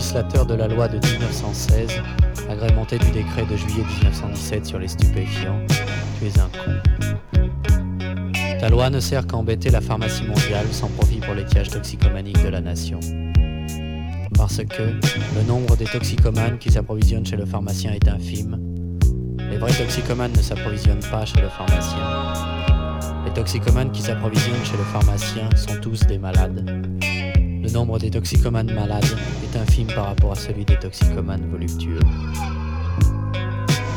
législateur de la loi de 1916, agrémenté du décret de juillet 1917 sur les stupéfiants, tu es un con. Ta loi ne sert qu'à embêter la pharmacie mondiale sans profit pour l'étiage toxicomanique de la nation. Parce que le nombre des toxicomanes qui s'approvisionnent chez le pharmacien est infime. Les vrais toxicomanes ne s'approvisionnent pas chez le pharmacien. Les toxicomanes qui s'approvisionnent chez le pharmacien sont tous des malades. Le nombre des toxicomanes malades est infime par rapport à celui des toxicomanes voluptueux.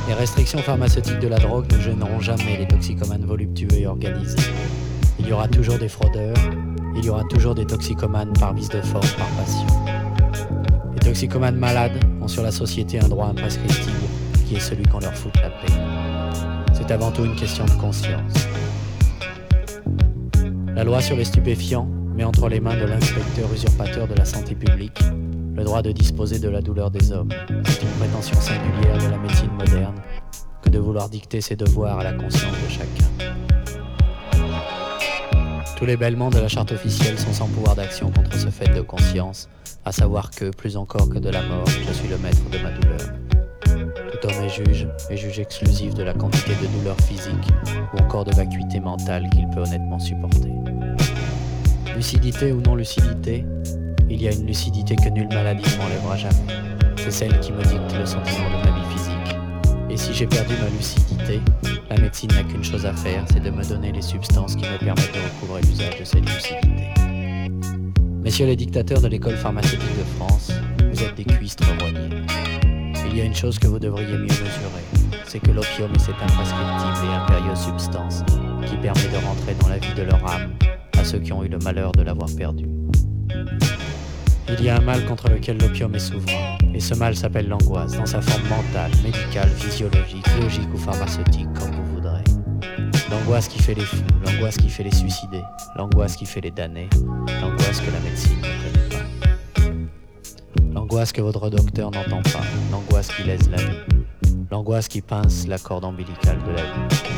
Les restrictions pharmaceutiques de la drogue ne gêneront jamais les toxicomanes voluptueux et organisés. Il y aura toujours des fraudeurs, il y aura toujours des toxicomanes par vice de forme, par passion. Les toxicomanes malades ont sur la société un droit imprescriptible qui est celui qu'on leur foute la paix. C'est avant tout une question de conscience. La loi sur les stupéfiants met entre les mains de l'inspecteur usurpateur de la santé publique le droit de disposer de la douleur des hommes. C'est une prétention singulière de la médecine moderne que de vouloir dicter ses devoirs à la conscience de chacun. Tous les bêlements de la charte officielle sont sans pouvoir d'action contre ce fait de conscience, à savoir que, plus encore que de la mort, je suis le maître de ma douleur. Tout homme est juge, et juge exclusif de la quantité de douleur physique ou encore de vacuité mentale qu'il peut honnêtement supporter. Lucidité ou non lucidité, il y a une lucidité que nulle maladie ne m'enlèvera jamais. C'est celle qui me dicte le sentiment de ma vie physique. Et si j'ai perdu ma lucidité, la médecine n'a qu'une chose à faire, c'est de me donner les substances qui me permettent de recouvrer l'usage de cette lucidité. Messieurs les dictateurs de l'école pharmaceutique de France, vous êtes des cuistres rognés. Il y a une chose que vous devriez mieux mesurer, c'est que l'opium est cette imprescriptible et impérieuse substance qui permet de rentrer dans la vie de leur âme ceux qui ont eu le malheur de l'avoir perdu. Il y a un mal contre lequel l'opium est souverain, et ce mal s'appelle l'angoisse, dans sa forme mentale, médicale, physiologique, logique ou pharmaceutique, comme vous voudrez. L'angoisse qui fait les fous, l'angoisse qui fait les suicider, l'angoisse qui fait les damner, l'angoisse que la médecine ne connaît pas. L'angoisse que votre docteur n'entend pas, l'angoisse qui laisse la vie, l'angoisse qui pince la corde ombilicale de la vie.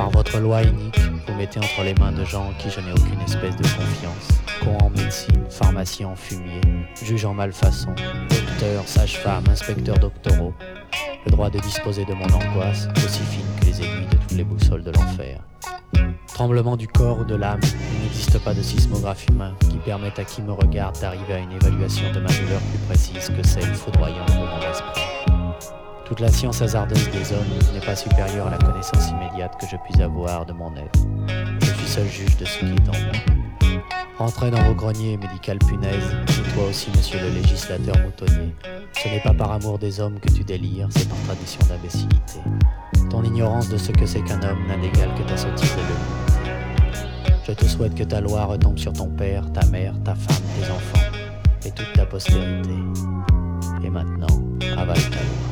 Par votre loi inique, vous mettez entre les mains de gens en qui je n'ai aucune espèce de confiance. Con en médecine, pharmacien en fumier, juge en malfaçon, docteur, sage-femme, inspecteur doctoraux. Le droit de disposer de mon angoisse, aussi fine que les aiguilles de toutes les boussoles de l'enfer. Tremblement du corps ou de l'âme, il n'existe pas de sismographe humain qui permette à qui me regarde d'arriver à une évaluation de ma douleur plus précise que celle foudroyante de mon esprit. Toute la science hasardeuse des hommes n'est pas supérieure à la connaissance immédiate que je puis avoir de mon être. Je suis seul juge de ce qui est en moi. Entrez dans vos greniers, médical punaise, et toi aussi, monsieur le législateur moutonnier. Ce n'est pas par amour des hommes que tu délires, c'est par tradition d'imbécilité. Ton ignorance de ce que c'est qu'un homme n'a d'égal que ta sottise de Je te souhaite que ta loi retombe sur ton père, ta mère, ta femme, tes enfants et toute ta postérité. Et maintenant, avale ta loi.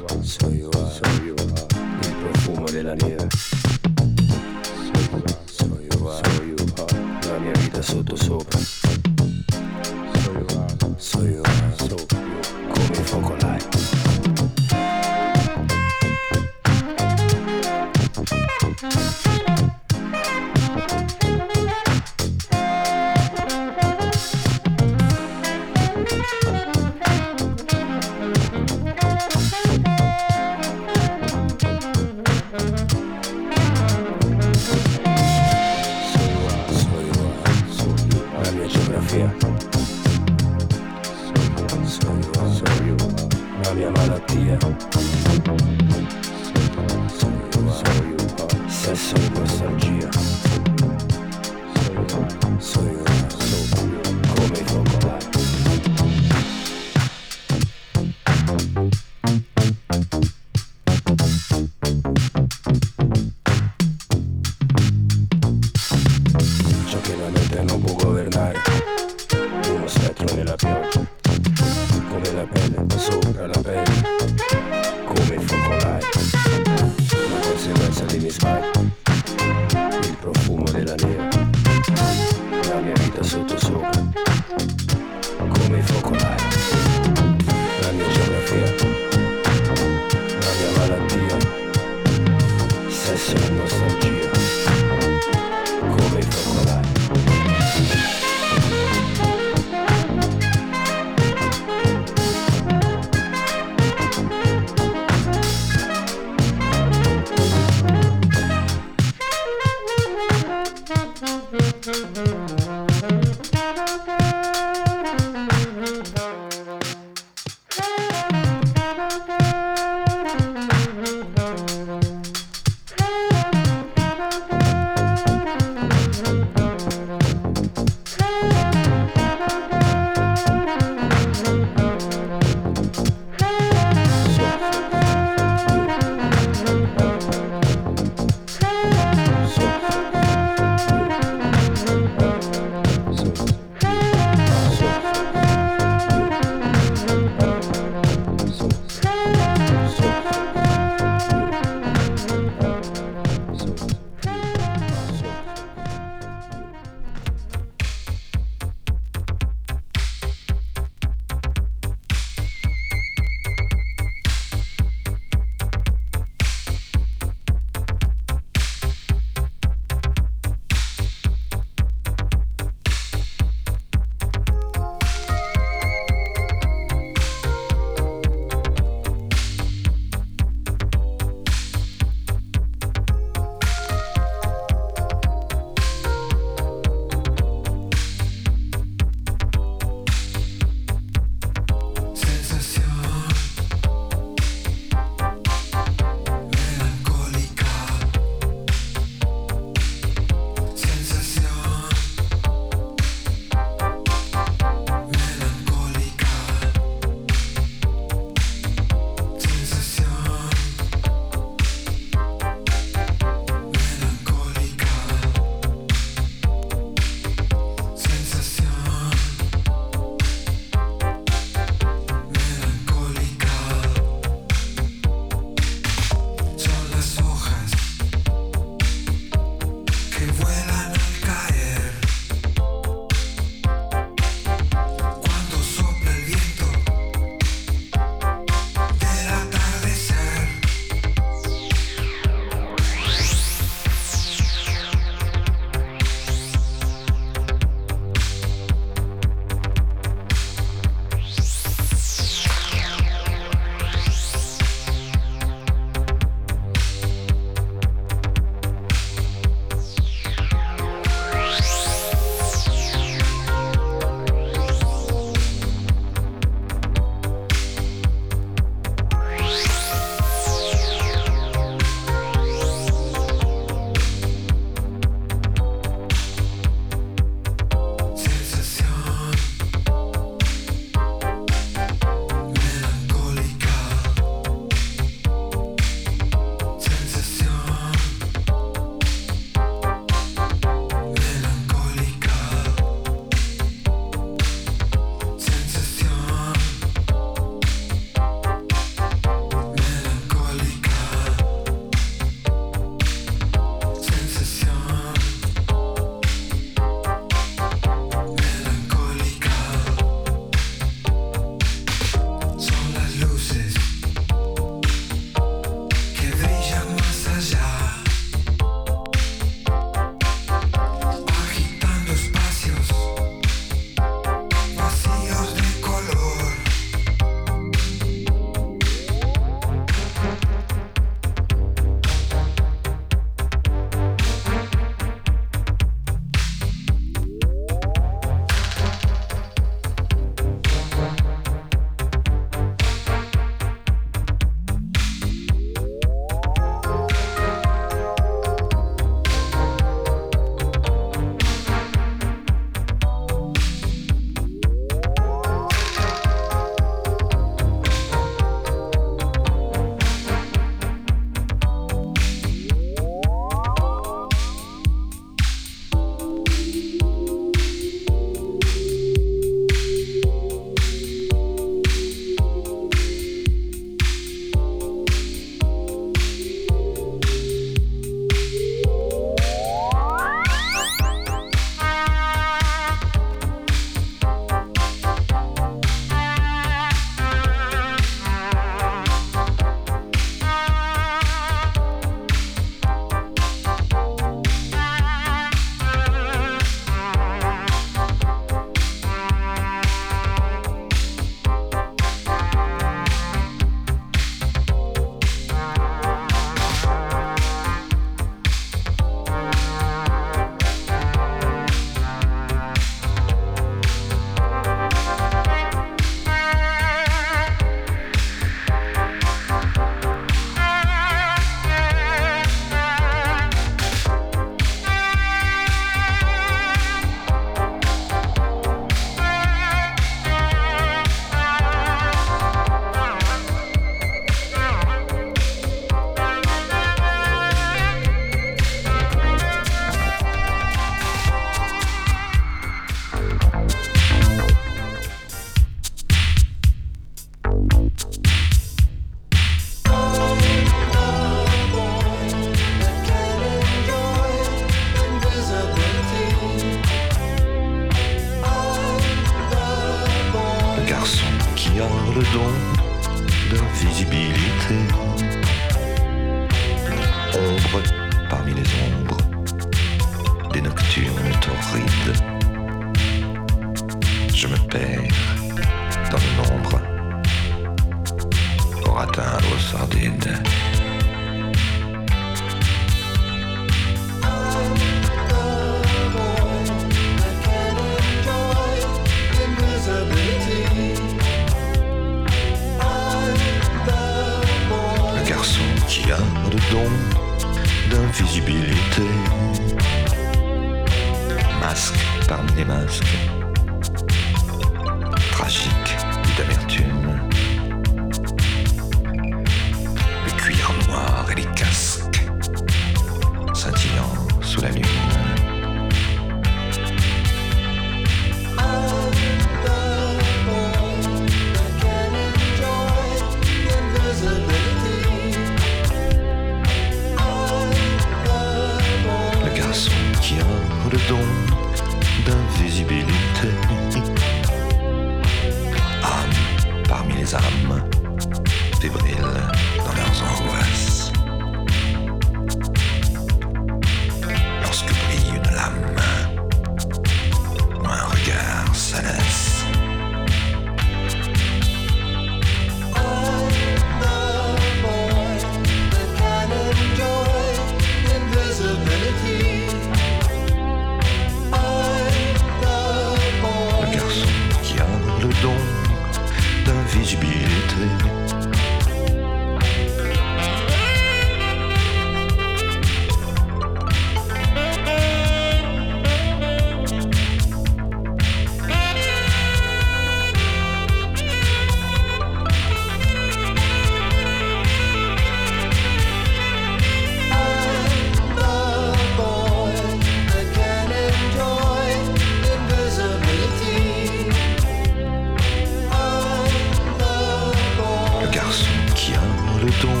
qui a le don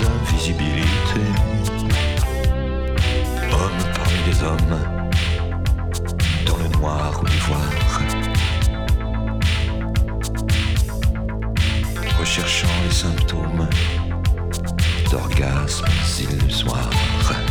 d'invisibilité. Homme parmi les hommes, dans le noir ou l'ivoire. Recherchant les symptômes d'orgasmes illusoires.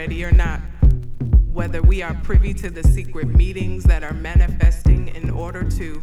Ready or not. Whether we are privy to the secret meetings that are manifesting in order to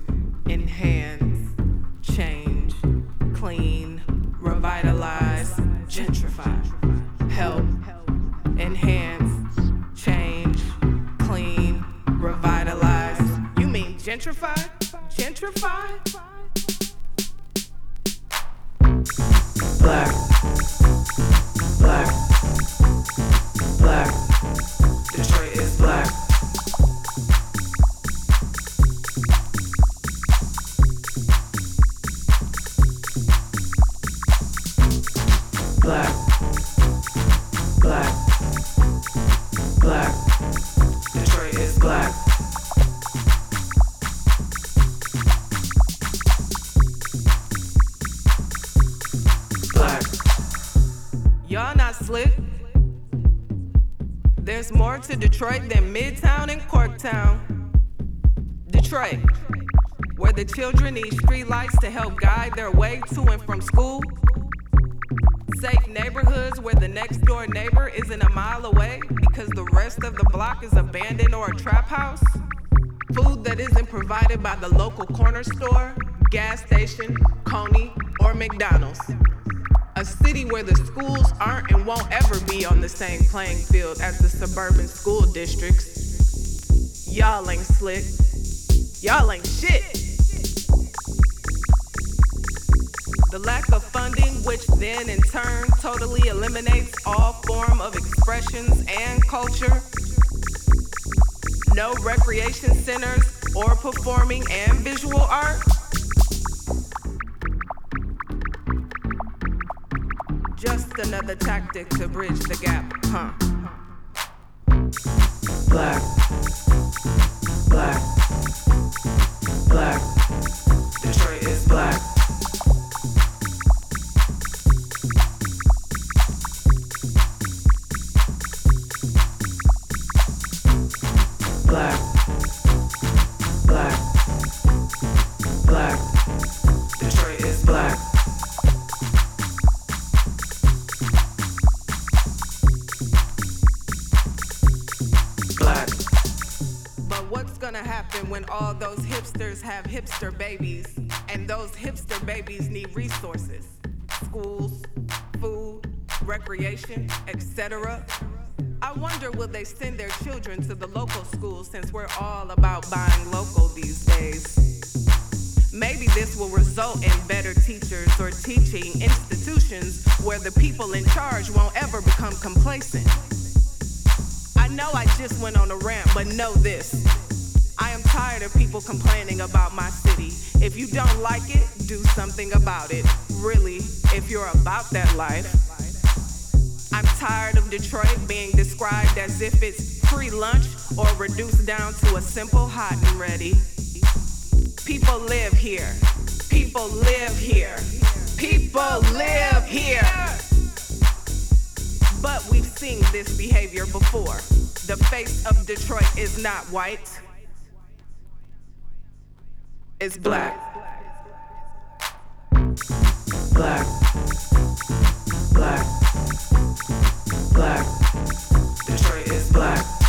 to Detroit than Midtown and Corktown. Detroit, where the children need streetlights to help guide their way to and from school. Safe neighborhoods where the next door neighbor isn't a mile away because the rest of the block is abandoned or a trap house. Food that isn't provided by the local corner store, gas station, Coney, or McDonald's. A city where the schools aren't and won't ever be on the same playing field as the suburban districts. Y'all ain't slick. Y'all ain't shit. The lack of funding, which then in turn totally eliminates all form of expressions and culture. No recreation centers or performing and visual art. I wonder will they send their children to the local school since we're all about buying local these days? Maybe this will result in better teachers or teaching institutions where the people in charge won't ever become complacent. I know I just went on a rant, but know this. I am tired of people complaining about my city. If you don't like it, do something about it. Really, if you're about that life. Tired of Detroit being described as if it's free lunch or reduced down to a simple hot and ready. People live here. People live here. People live here. But we've seen this behavior before. The face of Detroit is not white, it's black. Black. Black. Black. Detroit is black. Black.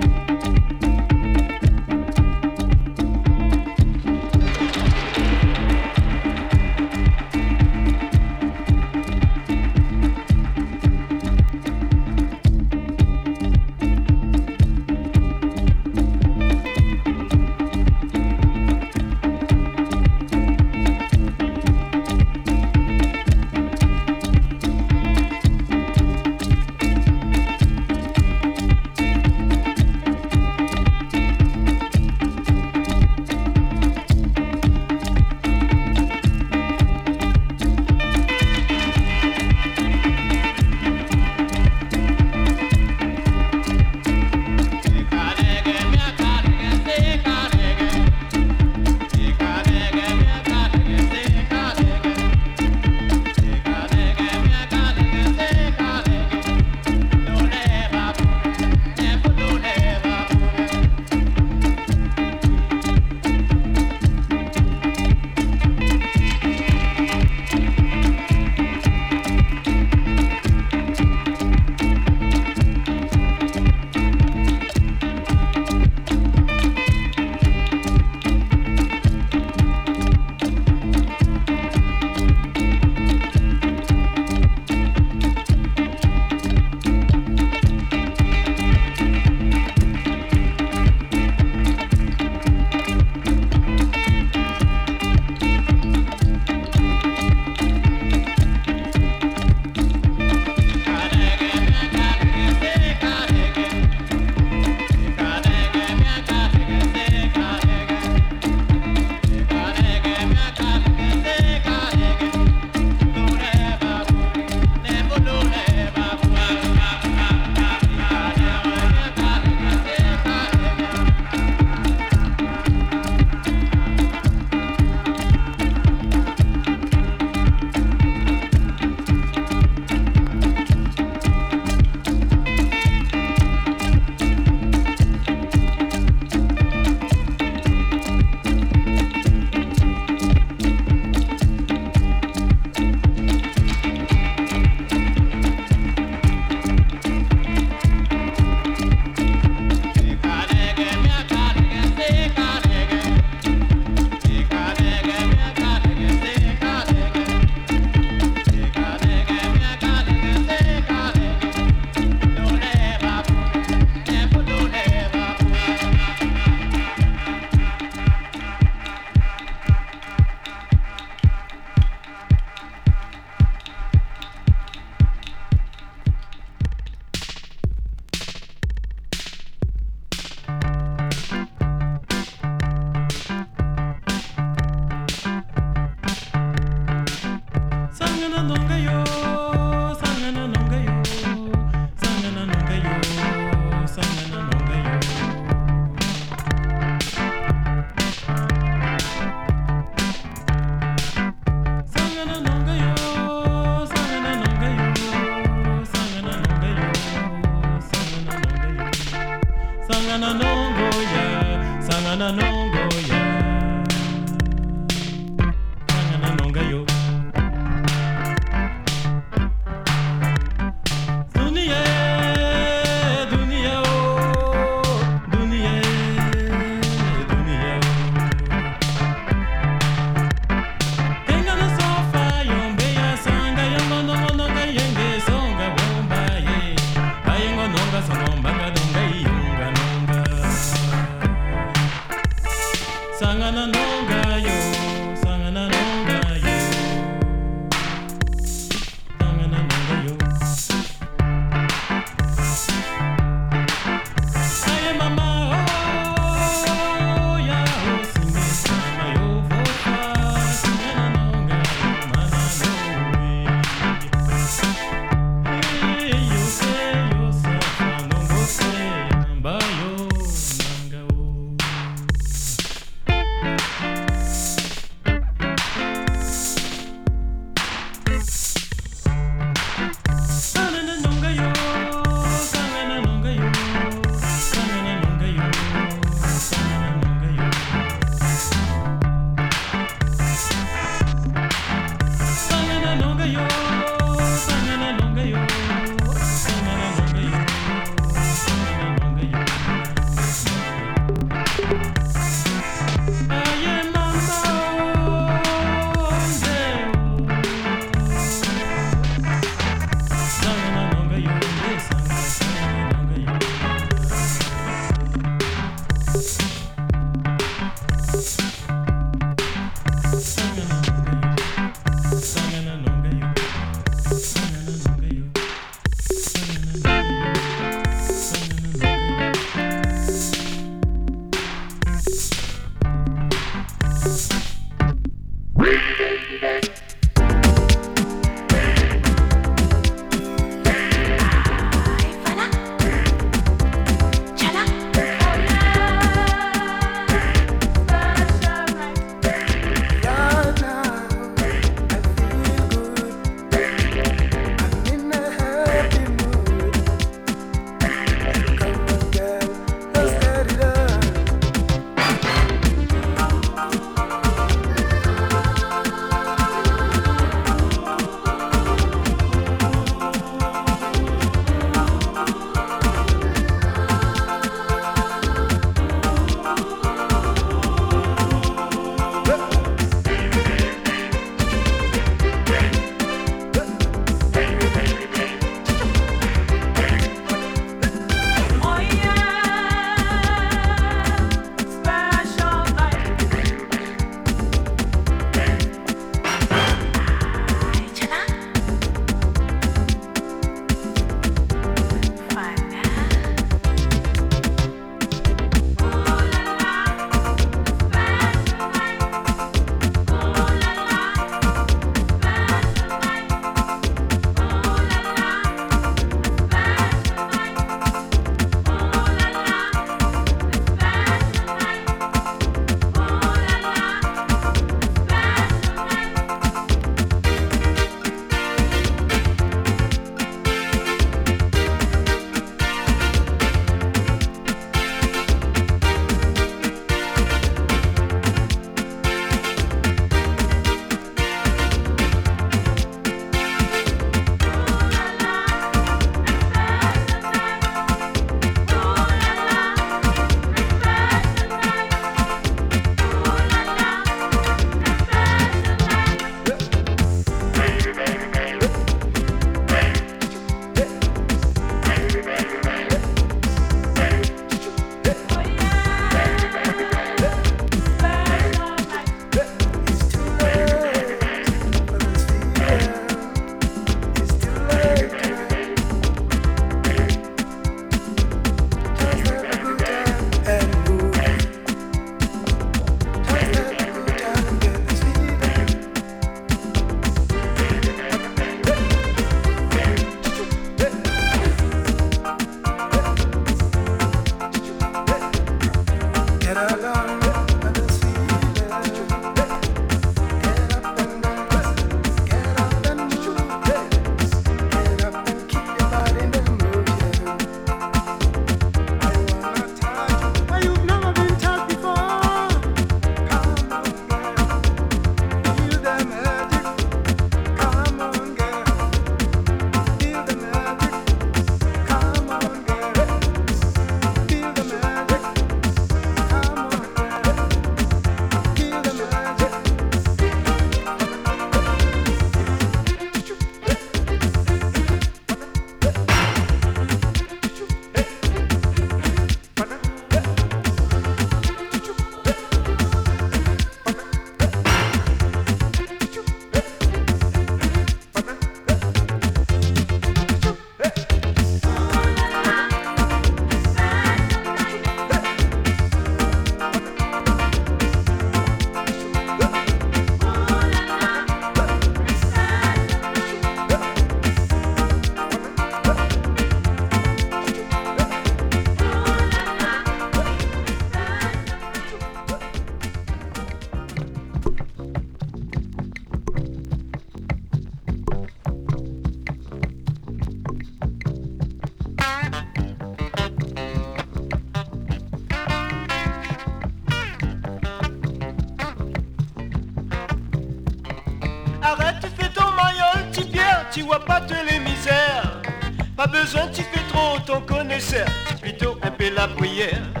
ton connaisseur, plutôt un peu la prière.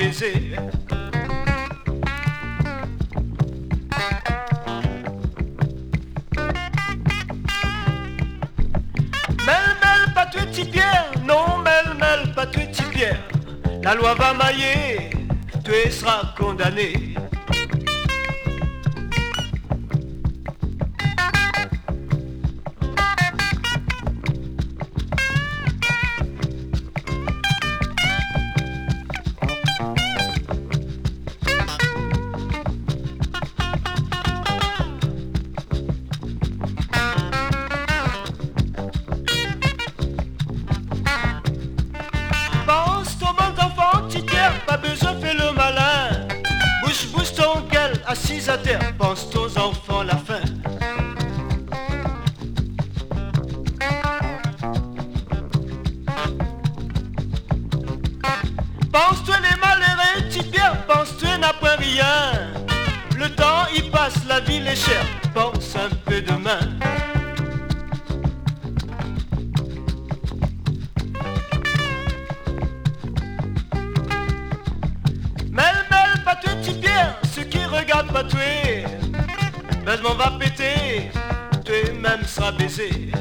léger Tu t'es même ça baiser.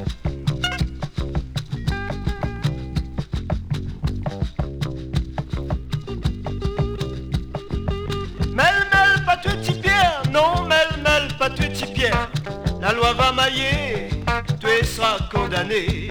Mêle, mêle, pas petit Pierre, non, mêle, mêle, pas petit Pierre. La loi va mailler, tu es ça condamné.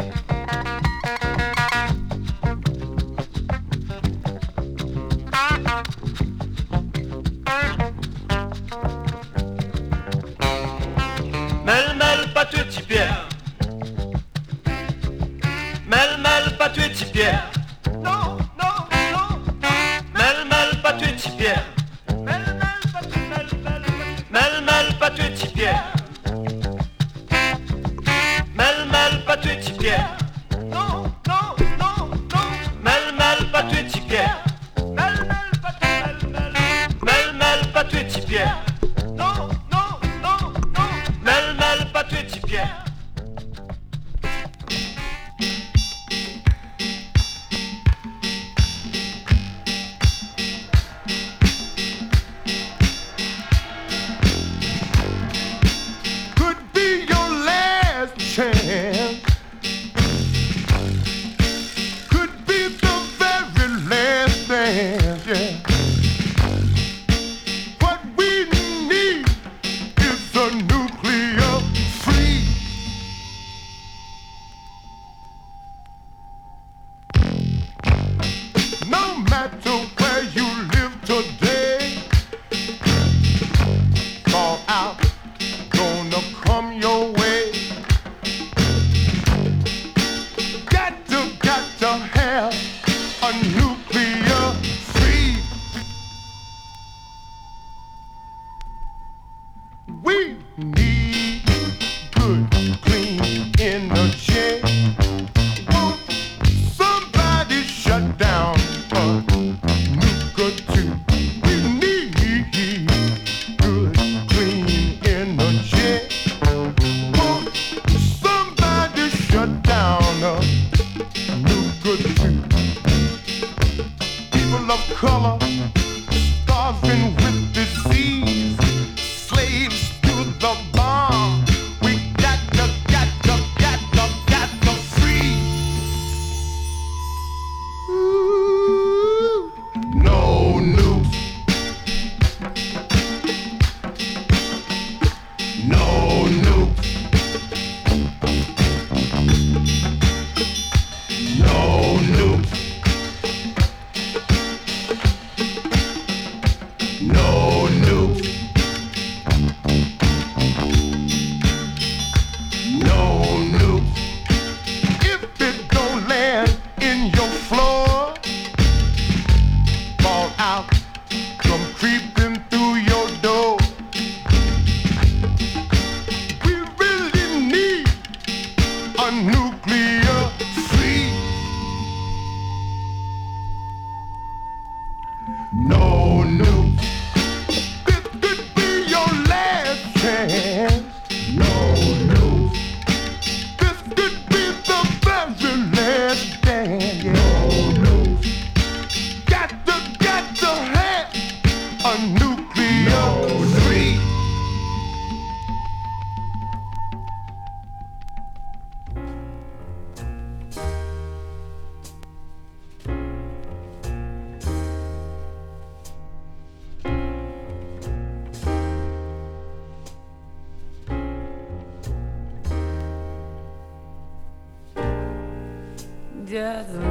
Yeah.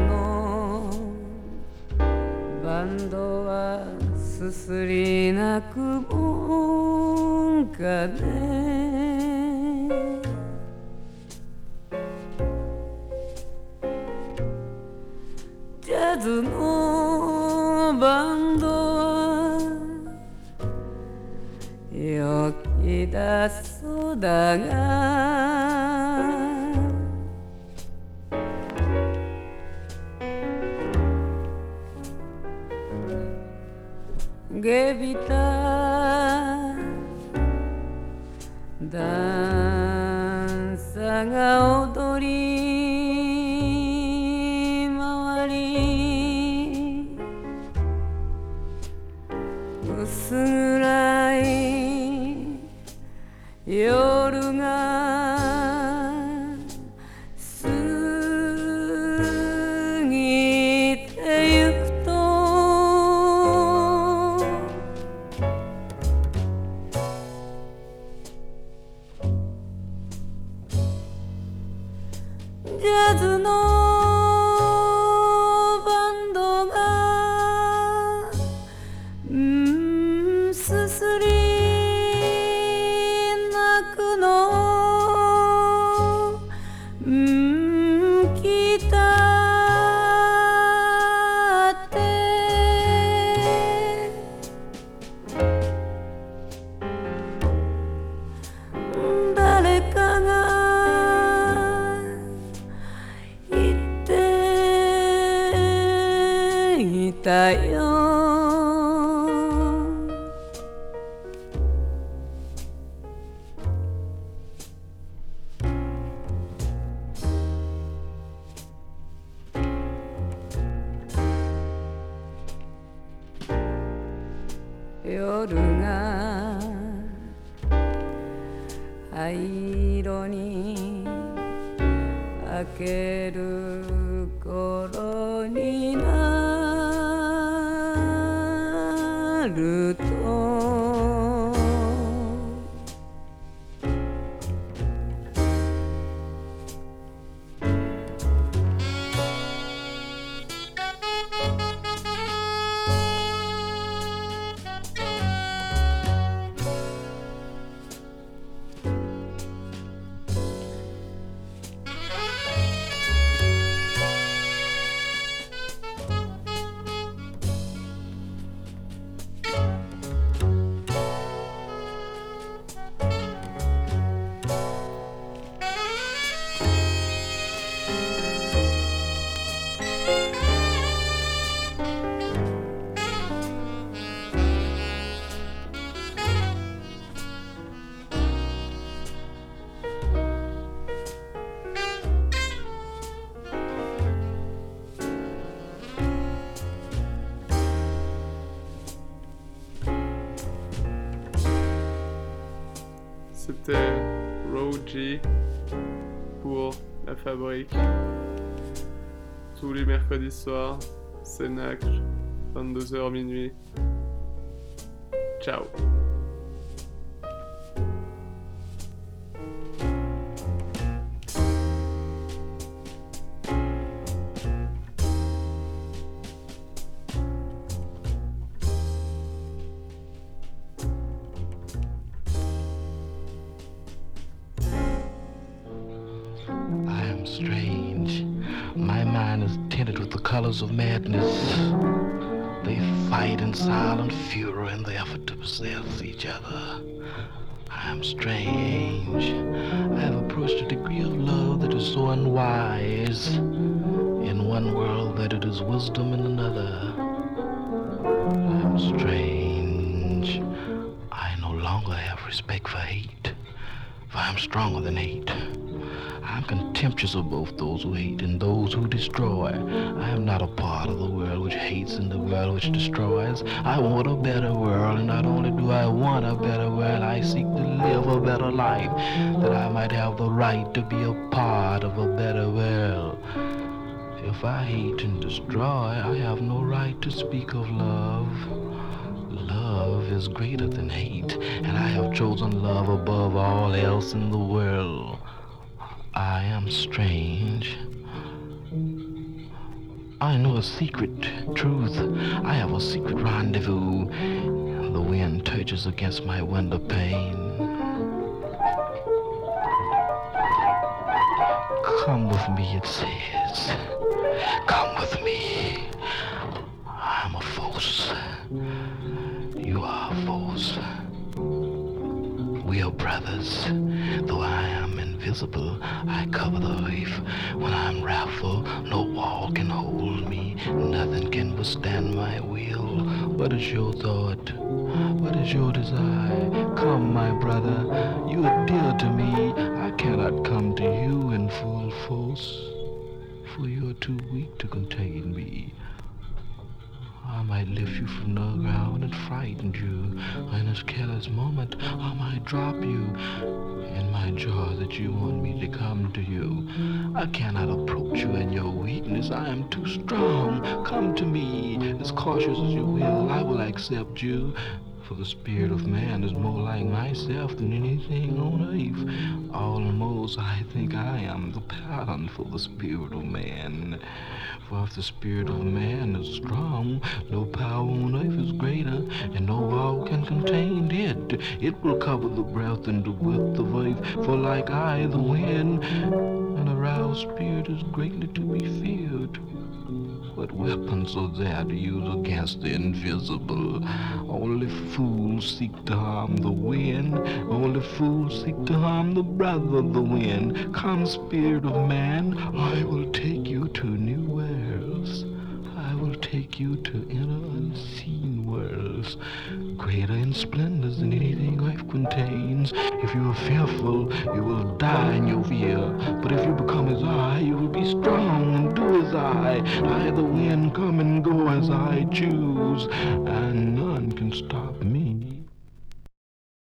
C'était Roji pour La Fabrique. Tous les mercredis soirs, Cénacle, 22h minuit. Ciao. Contemptuous of both those who hate and those who destroy. I am not a part of the world which hates and the world which destroys. I want a better world, and not only do I want a better world, I seek to live a better life, that I might have the right to be a part of a better world. If I hate and destroy, I have no right to speak of love. Love is greater than hate, and I have chosen love above all else in the world. I am strange. I know a secret truth. I have a secret rendezvous. The wind touches against my window pane. Come with me, it says. Come with me. I'm a force. You are a force. We are brothers. Though I am invisible, I cover the earth. When I'm wrathful, no wall can hold me. Nothing can withstand my will. What is your thought? What is your desire? Come, my brother. You are dear to me. I cannot come to you in full force, for you are too weak to contain me. I might lift you from the ground and frighten you. In this careless moment, I might drop you in my jaws that you want me to come to you. I cannot approach you in your weakness. I am too strong. Come to me, as cautious as you will. I will accept you. For the spirit of man is more like myself than anything on earth. Almost I think I am the pattern for the spirit of man. For if the spirit of man is strong, no power on earth is greater, and no wall can contain it. It will cover the breadth and the width of earth, for like I, the wind, an aroused spirit is greatly to be feared. What weapons are there to use against the invisible? Only fools seek to harm the wind. Only fools seek to harm the brother of the wind. Come, spirit of man, I will take you to new worlds. I will take you to inner greater in splendors than anything life contains. If you are fearful, you will die in your fear. But if you become as I, you will be strong and do as I. I, the wind, come and go as I choose, and none can stop me.